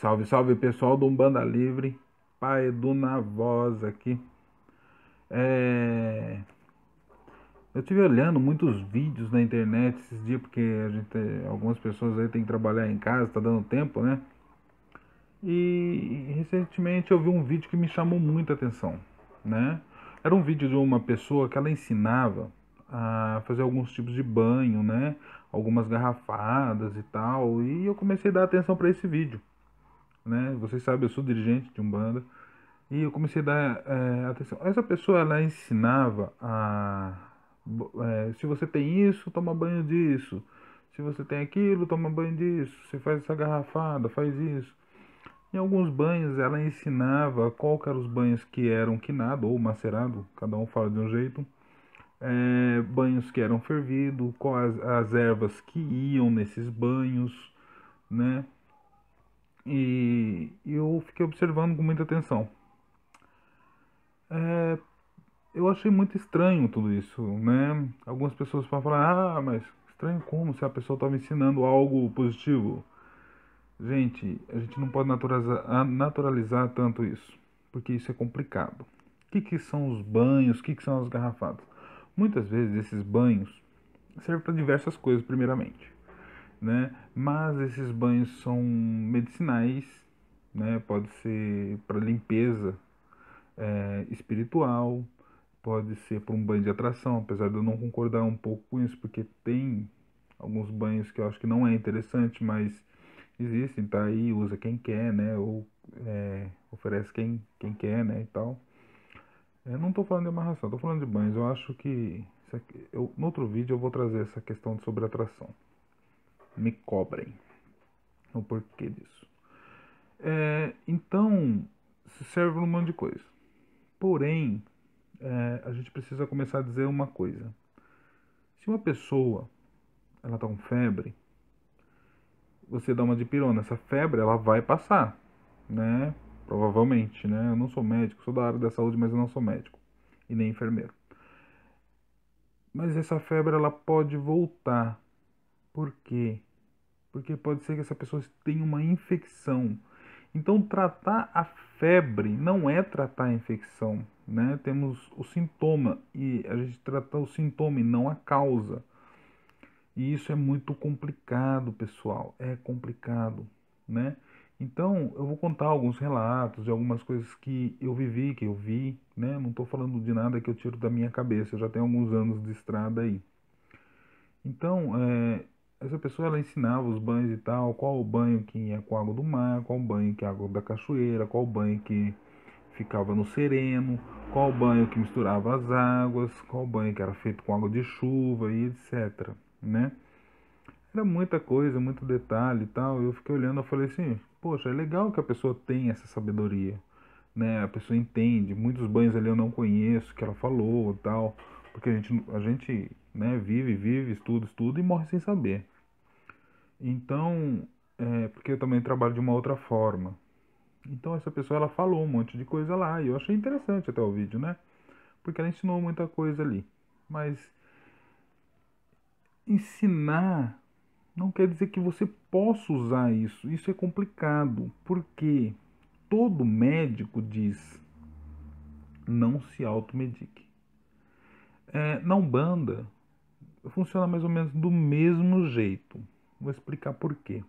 Salve, salve pessoal do Umbanda Livre, Pai Edu na voz aqui. É... Eu tive olhando muitos vídeos na internet esses dias, porque a gente, algumas pessoas aí tem que trabalhar em casa, tá dando tempo, né? E recentemente eu vi um vídeo que me chamou muita atenção, né? Era um vídeo de uma pessoa que ela ensinava a fazer alguns tipos de banho, né? Algumas garrafadas e tal, e eu comecei a dar atenção para esse vídeo né? Vocês sabem, eu sou dirigente de Umbanda. E eu comecei a dar é, atenção. Essa pessoa, ela ensinava a... É, se você tem isso, toma banho disso. Se você tem aquilo, toma banho disso. Você faz essa garrafada, faz isso. Em alguns banhos, ela ensinava qual eram os banhos que eram quinado ou macerado. Cada um fala de um jeito. É, banhos que eram fervidos, quais as ervas que iam nesses banhos, né? E eu fiquei observando com muita atenção. É, eu achei muito estranho tudo isso, né? Algumas pessoas podem falar, ah, mas estranho como se a pessoa estava ensinando algo positivo. Gente, a gente não pode naturalizar, naturalizar tanto isso, porque isso é complicado. O que, que são os banhos? O que, que são as garrafadas? Muitas vezes esses banhos servem para diversas coisas, primeiramente né? Mas esses banhos são medicinais, né? Pode ser para limpeza é, espiritual, pode ser para um banho de atração, apesar de eu não concordar um pouco com isso, porque tem alguns banhos que eu acho que não é interessante, mas existem, tá aí, usa quem quer, né? Ou é, oferece quem, quem quer, né? E tal. Eu não estou falando de amarração, estou falando de banhos. Eu acho que eu, no outro vídeo eu vou trazer essa questão sobre atração me cobrem o porquê disso. É, então, se serve um monte de coisa. Porém, é, a gente precisa começar a dizer uma coisa. Se uma pessoa ela tá com febre, você dá uma dipirona, essa febre ela vai passar, né? Provavelmente, né? Eu não sou médico, sou da área da saúde, mas eu não sou médico e nem enfermeiro. Mas essa febre ela pode voltar por quê? Porque pode ser que essa pessoa tenha uma infecção. Então, tratar a febre não é tratar a infecção, né? Temos o sintoma e a gente trata o sintoma e não a causa. E isso é muito complicado, pessoal. É complicado, né? Então, eu vou contar alguns relatos de algumas coisas que eu vivi, que eu vi, né? Não estou falando de nada que eu tiro da minha cabeça. Eu já tenho alguns anos de estrada aí. Então, é, essa pessoa ela ensinava os banhos e tal, qual o banho que ia com água do mar, qual o banho que é água da cachoeira, qual o banho que ficava no sereno, qual o banho que misturava as águas, qual o banho que era feito com água de chuva e etc, né? Era muita coisa, muito detalhe e tal. Eu fiquei olhando, eu falei assim, poxa, é legal que a pessoa tenha essa sabedoria, né? A pessoa entende. Muitos banhos ali eu não conheço, que ela falou e tal, porque a gente, a gente, né, vive, vive, estuda, estuda e morre sem saber. Então, é, porque eu também trabalho de uma outra forma. Então essa pessoa ela falou um monte de coisa lá e eu achei interessante até o vídeo, né? Porque ela ensinou muita coisa ali. Mas ensinar não quer dizer que você possa usar isso. Isso é complicado, porque todo médico diz não se automedique. É, na Umbanda funciona mais ou menos do mesmo jeito. Vou explicar por quê.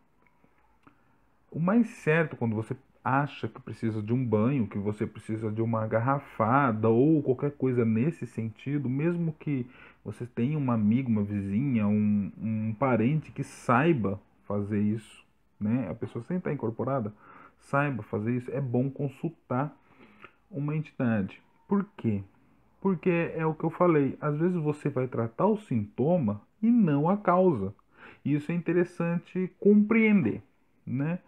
O mais certo quando você acha que precisa de um banho, que você precisa de uma garrafada ou qualquer coisa nesse sentido, mesmo que você tenha uma amiga, uma vizinha, um, um parente que saiba fazer isso, né? A pessoa sem estar incorporada saiba fazer isso, é bom consultar uma entidade. Por quê? Porque é o que eu falei, às vezes você vai tratar o sintoma e não a causa. Isso é interessante compreender, né?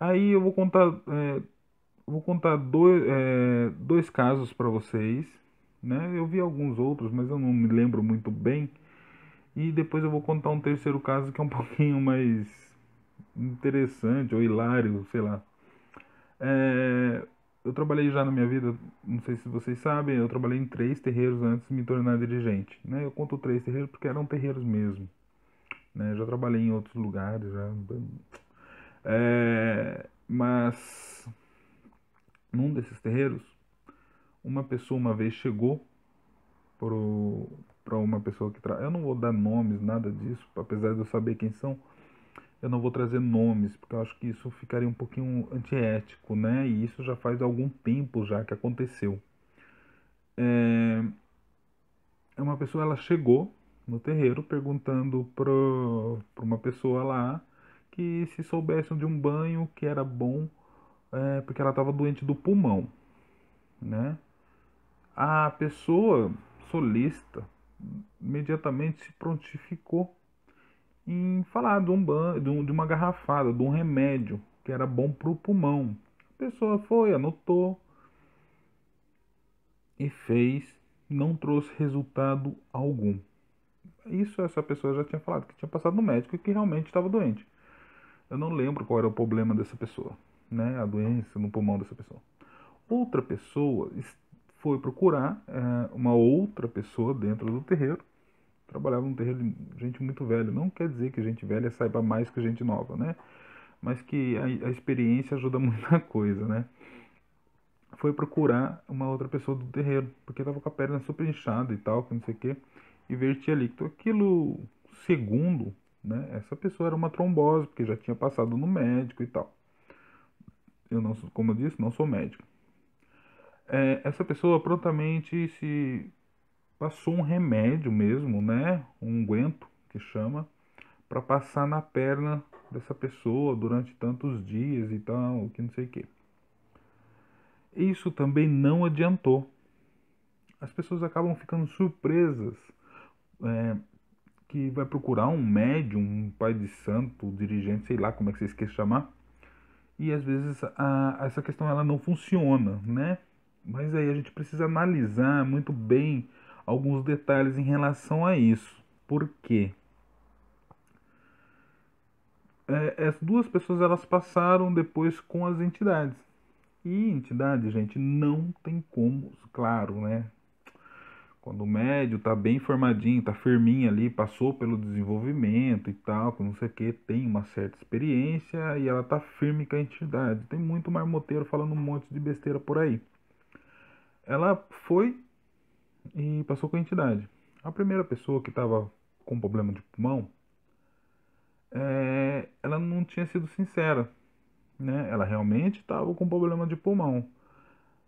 Aí eu vou contar, é, vou contar dois, é, dois casos para vocês, né? Eu vi alguns outros, mas eu não me lembro muito bem. E depois eu vou contar um terceiro caso que é um pouquinho mais interessante ou hilário, sei lá. É, eu trabalhei já na minha vida, não sei se vocês sabem, eu trabalhei em três terreiros antes de me tornar dirigente. Né? Eu conto três terreiros porque eram terreiros mesmo. Né? Já trabalhei em outros lugares, já. É, mas num desses terreiros, uma pessoa uma vez chegou para uma pessoa que tra... eu não vou dar nomes nada disso apesar de eu saber quem são eu não vou trazer nomes porque eu acho que isso ficaria um pouquinho antiético né e isso já faz algum tempo já que aconteceu é uma pessoa ela chegou no terreiro perguntando para uma pessoa lá que se soubessem de um banho que era bom é, porque ela estava doente do pulmão né a pessoa solista imediatamente se prontificou em falar de, um ban de uma garrafada, de um remédio que era bom para o pulmão. A pessoa foi, anotou e fez, não trouxe resultado algum. Isso essa pessoa já tinha falado, que tinha passado no médico e que realmente estava doente. Eu não lembro qual era o problema dessa pessoa, né? A doença no pulmão dessa pessoa. Outra pessoa foi procurar é, uma outra pessoa dentro do terreiro. Trabalhava num terreiro de gente muito velha. Não quer dizer que gente velha saiba mais que gente nova, né? Mas que a, a experiência ajuda muita coisa, né? Foi procurar uma outra pessoa do terreiro, porque estava com a perna super inchada e tal, que não sei o quê, e vertia líquido. Aquilo, segundo, né? Essa pessoa era uma trombose, porque já tinha passado no médico e tal. Eu não, como eu disse, não sou médico é, essa pessoa prontamente se passou um remédio mesmo, né? Um unguento que chama, para passar na perna dessa pessoa durante tantos dias e tal, que não sei o que. Isso também não adiantou. As pessoas acabam ficando surpresas é, que vai procurar um médium, um pai de santo, um dirigente, sei lá como é que vocês querem chamar, e às vezes a, essa questão ela não funciona, né? Mas aí a gente precisa analisar muito bem alguns detalhes em relação a isso. Por quê? É, as duas pessoas elas passaram depois com as entidades. E entidade, gente, não tem como, claro, né? Quando o médio tá bem formadinho, tá firminho ali, passou pelo desenvolvimento e tal, que não sei o que, tem uma certa experiência e ela tá firme com a entidade. Tem muito marmoteiro falando um monte de besteira por aí ela foi e passou com a entidade. A primeira pessoa que estava com problema de pulmão, é, ela não tinha sido sincera. Né? Ela realmente estava com problema de pulmão.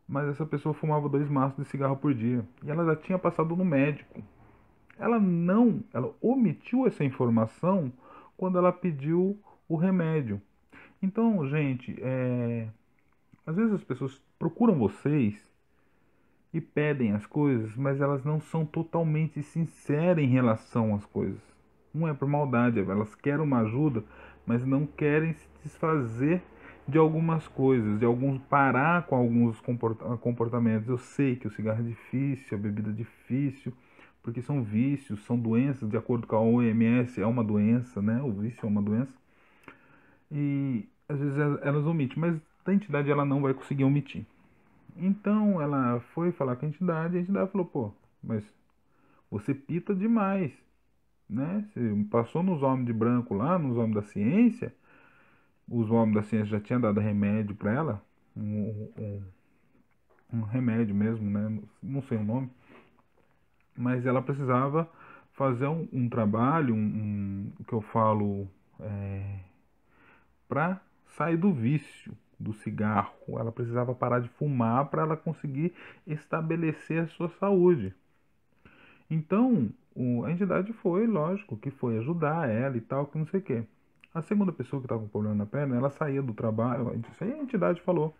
Mas essa pessoa fumava dois maços de cigarro por dia. E ela já tinha passado no médico. Ela não, ela omitiu essa informação quando ela pediu o remédio. Então, gente, é, às vezes as pessoas procuram vocês e pedem as coisas, mas elas não são totalmente sinceras em relação às coisas. Não é por maldade, elas querem uma ajuda, mas não querem se desfazer de algumas coisas, de alguns parar com alguns comportamentos. Eu sei que o cigarro é difícil, a bebida é difícil, porque são vícios, são doenças, de acordo com a OMS, é uma doença, né? O vício é uma doença. E às vezes elas omitem, mas a entidade ela não vai conseguir omitir. Então ela foi falar com a entidade a entidade falou, pô, mas você pita demais, né? Você passou nos homens de branco lá, nos homens da ciência, os homens da ciência já tinham dado remédio para ela, um, um, um, remédio mesmo, né? Não sei o nome, mas ela precisava fazer um, um trabalho, um, que eu falo, é, para sair do vício, do cigarro. Ela precisava parar de fumar para ela conseguir estabelecer a sua saúde. Então, a entidade foi, lógico, que foi ajudar ela e tal, que não sei o quê. A segunda pessoa que estava com problema na perna, ela saía do trabalho, isso aí a entidade falou,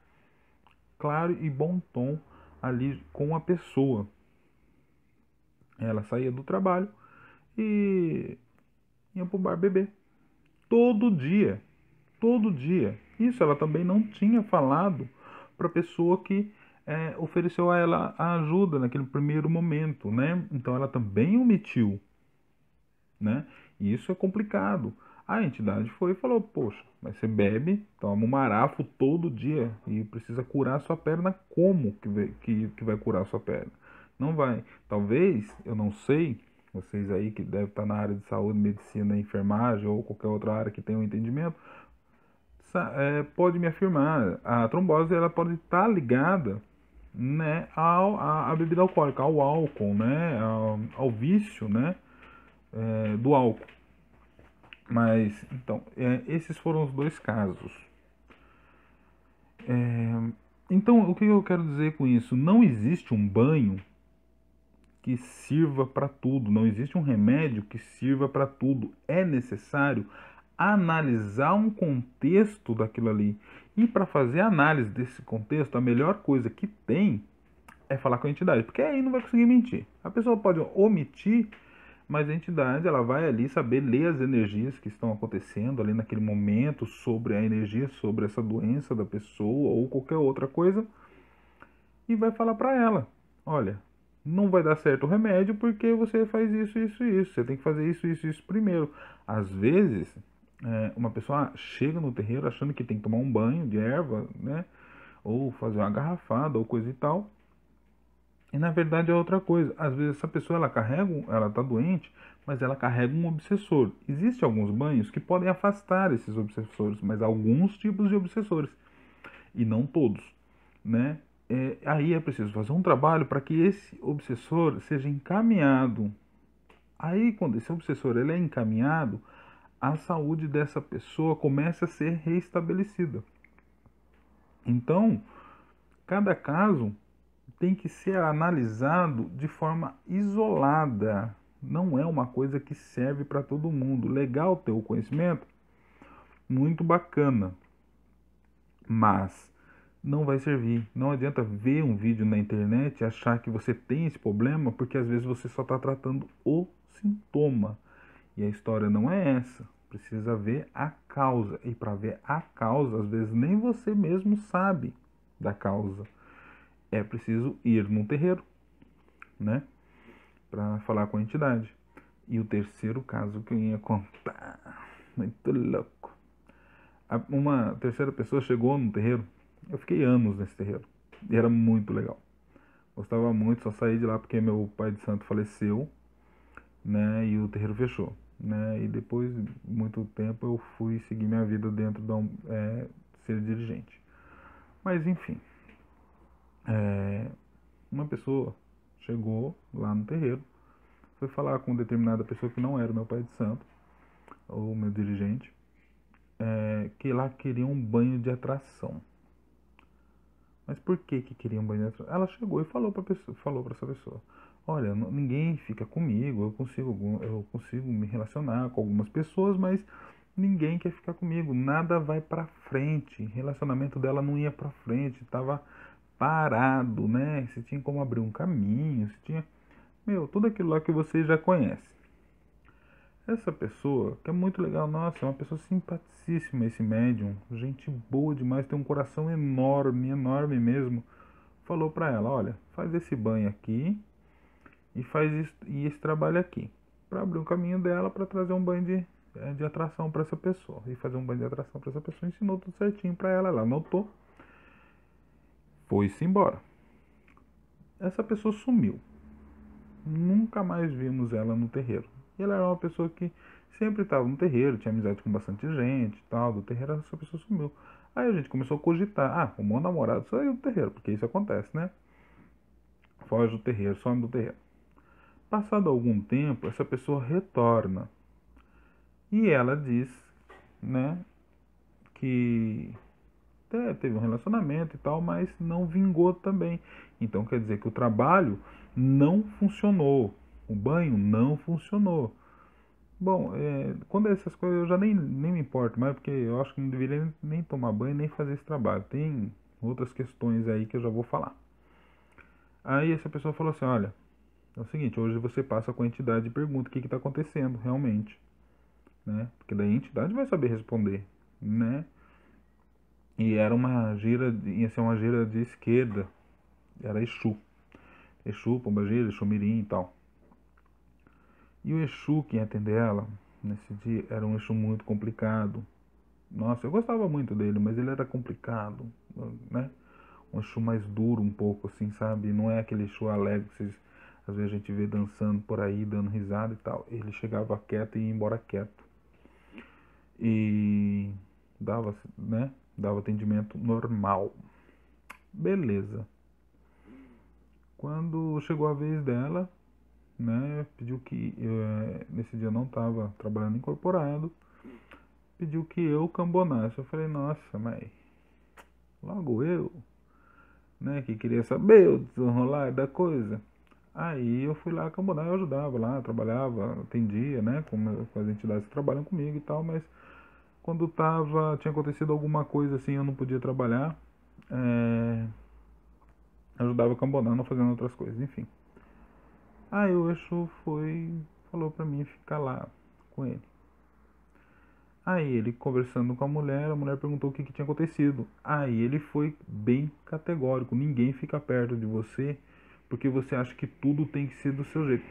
claro e bom tom ali com a pessoa. Ela saía do trabalho e ia pro bar beber. Todo dia. Todo dia. Isso ela também não tinha falado para a pessoa que é, ofereceu a ela a ajuda naquele primeiro momento, né? Então ela também omitiu, né? E isso é complicado. A entidade foi e falou: Poxa, mas você bebe, toma um marafo todo dia e precisa curar a sua perna. Como que que vai curar a sua perna? Não vai. Talvez, eu não sei, vocês aí que devem estar na área de saúde, medicina, enfermagem ou qualquer outra área que tenham um entendimento, é, pode me afirmar, a trombose ela pode estar ligada né, ao, a, a, bebida alcoólica, ao álcool, né, ao, ao vício né, é, do álcool. Mas, então, é, esses foram os dois casos. É, então, o que eu quero dizer com isso? Não existe um banho que sirva para tudo, não existe um remédio que sirva para tudo. É necessário analisar um contexto daquilo ali. E para fazer análise desse contexto, a melhor coisa que tem é falar com a entidade, porque aí não vai conseguir mentir. A pessoa pode omitir mas a entidade ela vai ali saber ler as energias que estão acontecendo ali naquele momento sobre a energia, sobre essa doença da pessoa ou qualquer outra coisa e vai falar para ela: olha, não vai dar certo o remédio porque você faz isso, isso isso. Você tem que fazer isso, isso, isso primeiro. Às vezes, é, uma pessoa chega no terreiro achando que tem que tomar um banho de erva, né? Ou fazer uma garrafada ou coisa e tal. E na verdade é outra coisa. Às vezes essa pessoa ela carrega, ela está doente, mas ela carrega um obsessor. Existem alguns banhos que podem afastar esses obsessores, mas alguns tipos de obsessores e não todos, né? É, aí é preciso fazer um trabalho para que esse obsessor seja encaminhado. Aí quando esse obsessor ele é encaminhado, a saúde dessa pessoa começa a ser reestabelecida. Então, cada caso tem que ser analisado de forma isolada. Não é uma coisa que serve para todo mundo. Legal ter o conhecimento, muito bacana, mas não vai servir. Não adianta ver um vídeo na internet e achar que você tem esse problema, porque às vezes você só está tratando o sintoma. E a história não é essa. Precisa ver a causa. E para ver a causa, às vezes nem você mesmo sabe da causa é preciso ir num terreiro, né? Para falar com a entidade. E o terceiro caso que eu ia contar, muito louco. Uma terceira pessoa chegou no terreiro. Eu fiquei anos nesse terreiro. E era muito legal. Gostava muito, só saí de lá porque meu pai de santo faleceu, né? E o terreiro fechou, né? E depois de muito tempo eu fui seguir minha vida dentro da é, ser dirigente. Mas enfim, é, uma pessoa chegou lá no terreiro, foi falar com determinada pessoa que não era meu pai de santo, ou meu dirigente, é, que lá queria um banho de atração. Mas por que que queria um banho de atração? Ela chegou e falou para pessoa, falou para essa pessoa: "Olha, ninguém fica comigo, eu consigo eu consigo me relacionar com algumas pessoas, mas ninguém quer ficar comigo, nada vai para frente. Relacionamento dela não ia para frente, tava parado, né? Você tinha como abrir um caminho, você tinha, meu, tudo aquilo lá que você já conhece. Essa pessoa, que é muito legal, nossa, é uma pessoa simpaticíssima esse médium, gente boa demais, tem um coração enorme, enorme mesmo. Falou para ela, olha, faz esse banho aqui e faz isso, e esse trabalho aqui, para abrir um caminho dela para trazer um banho de, eh, de atração para essa pessoa e fazer um banho de atração para essa pessoa. Ensinou tudo certinho para ela, ela anotou foi-se embora. Essa pessoa sumiu. Nunca mais vimos ela no terreiro. E ela era uma pessoa que sempre estava no terreiro, tinha amizade com bastante gente tal, do terreiro, essa pessoa sumiu. Aí a gente começou a cogitar, ah, o meu namorado saiu do terreiro, porque isso acontece, né? Foge do terreiro, some do terreiro. Passado algum tempo, essa pessoa retorna. E ela diz, né, que até teve um relacionamento e tal, mas não vingou também. Então quer dizer que o trabalho não funcionou, o banho não funcionou. Bom, é, quando é essas coisas eu já nem, nem me importo mais, porque eu acho que não deveria nem tomar banho nem fazer esse trabalho. Tem outras questões aí que eu já vou falar. Aí essa pessoa falou assim: olha, é o seguinte, hoje você passa com a entidade e pergunta o que está acontecendo realmente. Né? Porque daí a entidade vai saber responder. Né? E era uma gira, ia ser uma gira de esquerda. Era Exu. Exu, Pombagira, Exu Mirim e tal. E o Exu que ia atender ela, nesse dia, era um Exu muito complicado. Nossa, eu gostava muito dele, mas ele era complicado, né? Um Exu mais duro um pouco, assim, sabe? Não é aquele Exu alegre que vocês, às vezes a gente vê dançando por aí, dando risada e tal. Ele chegava quieto e ia embora quieto. E dava, né? Dava atendimento normal. Beleza. Quando chegou a vez dela, né? Pediu que eu, nesse dia não estava trabalhando incorporado, pediu que eu cambonasse. Eu falei, nossa, mas logo eu, né? Que queria saber o desenrolar da coisa. Aí eu fui lá cambonar, eu ajudava lá, trabalhava, atendia, né? Com, com as entidades que trabalham comigo e tal, mas quando tava, tinha acontecido alguma coisa assim, eu não podia trabalhar, é, ajudava cambonando, fazendo outras coisas, enfim. Aí o Exu foi, falou pra mim ficar lá com ele. Aí ele conversando com a mulher, a mulher perguntou o que, que tinha acontecido. Aí ele foi bem categórico: ninguém fica perto de você porque você acha que tudo tem que ser do seu jeito.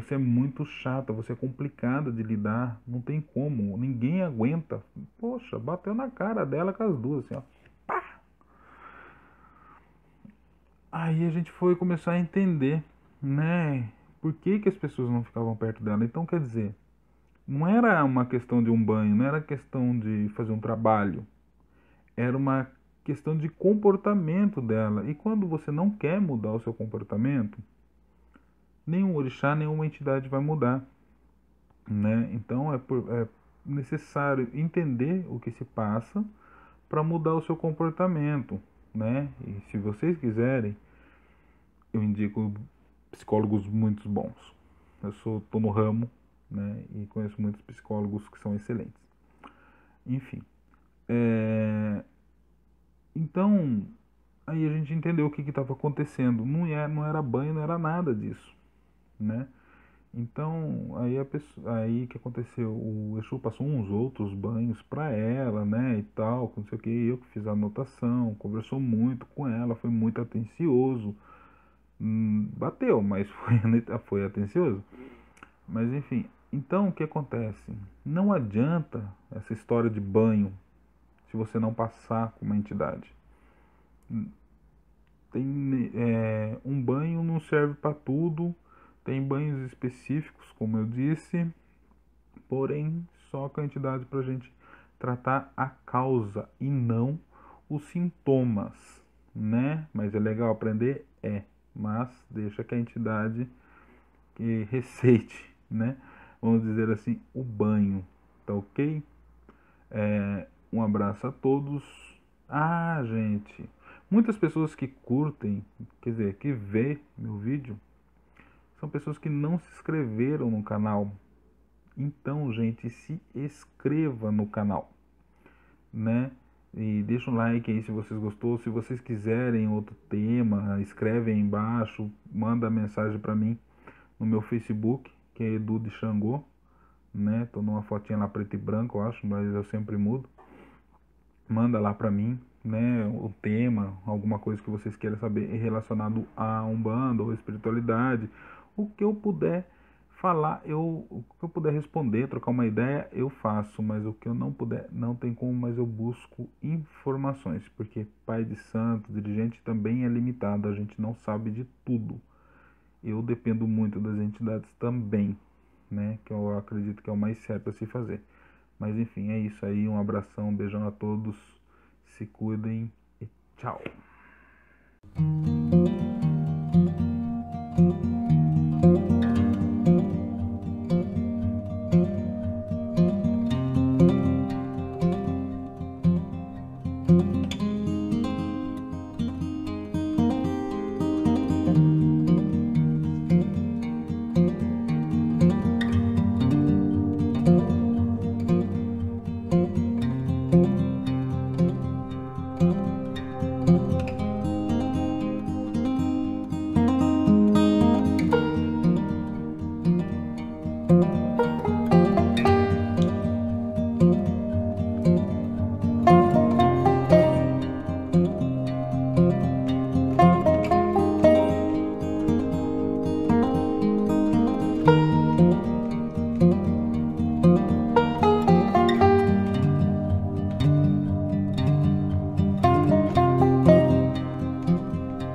Você é muito chata, você é complicada de lidar, não tem como, ninguém aguenta. Poxa, bateu na cara dela com as duas, assim, ó. Pá! Aí a gente foi começar a entender né? Por que, que as pessoas não ficavam perto dela? Então, quer dizer, não era uma questão de um banho, não era questão de fazer um trabalho, era uma questão de comportamento dela. E quando você não quer mudar o seu comportamento, nenhum orixá, nenhuma entidade vai mudar. Né? Então é, por, é necessário entender o que se passa para mudar o seu comportamento. Né? E se vocês quiserem, eu indico psicólogos muito bons. Eu sou tô no ramo, né, e conheço muitos psicólogos que são excelentes. Enfim, é... então aí a gente entendeu o que estava acontecendo. Não era, não era banho, não era nada disso, né? Então aí a pessoa, aí que aconteceu, o Exu passou uns outros banhos para ela, né, e tal, não sei o que, eu que fiz a anotação, conversou muito com ela, foi muito atencioso Hum, bateu, mas foi, foi atencioso. Mas enfim, então o que acontece? Não adianta essa história de banho se você não passar com uma entidade. Tem, é, um banho não serve para tudo, tem banhos específicos, como eu disse, porém só a entidade para a gente tratar a causa e não os sintomas, né? Mas é legal aprender? É mas deixa que a entidade que receite, né? Vamos dizer assim, o banho, tá ok? É, um abraço a todos. Ah, gente, muitas pessoas que curtem, quer dizer, que vê meu vídeo, são pessoas que não se inscreveram no canal. Então, gente, se inscreva no canal, né? E deixa um like aí se vocês gostou. Se vocês quiserem outro tema, escreve aí embaixo, manda mensagem para mim no meu Facebook, que é Edu de Xangô, né? Tô numa fotinha lá preto e branco, eu acho, mas eu sempre mudo. Manda lá para mim, né, o tema, alguma coisa que vocês queiram saber relacionado a Umbanda ou espiritualidade, o que eu puder falar, eu, o que eu puder responder, trocar uma ideia, eu faço, mas o que eu não puder, não tem como, mas eu busco informações, porque pai de santo, dirigente também é limitado, a gente não sabe de tudo. Eu dependo muito das entidades também, né, que eu acredito que é o mais certo a se fazer. Mas enfim, é isso aí, um abração, um beijão a todos, se cuidem e tchau.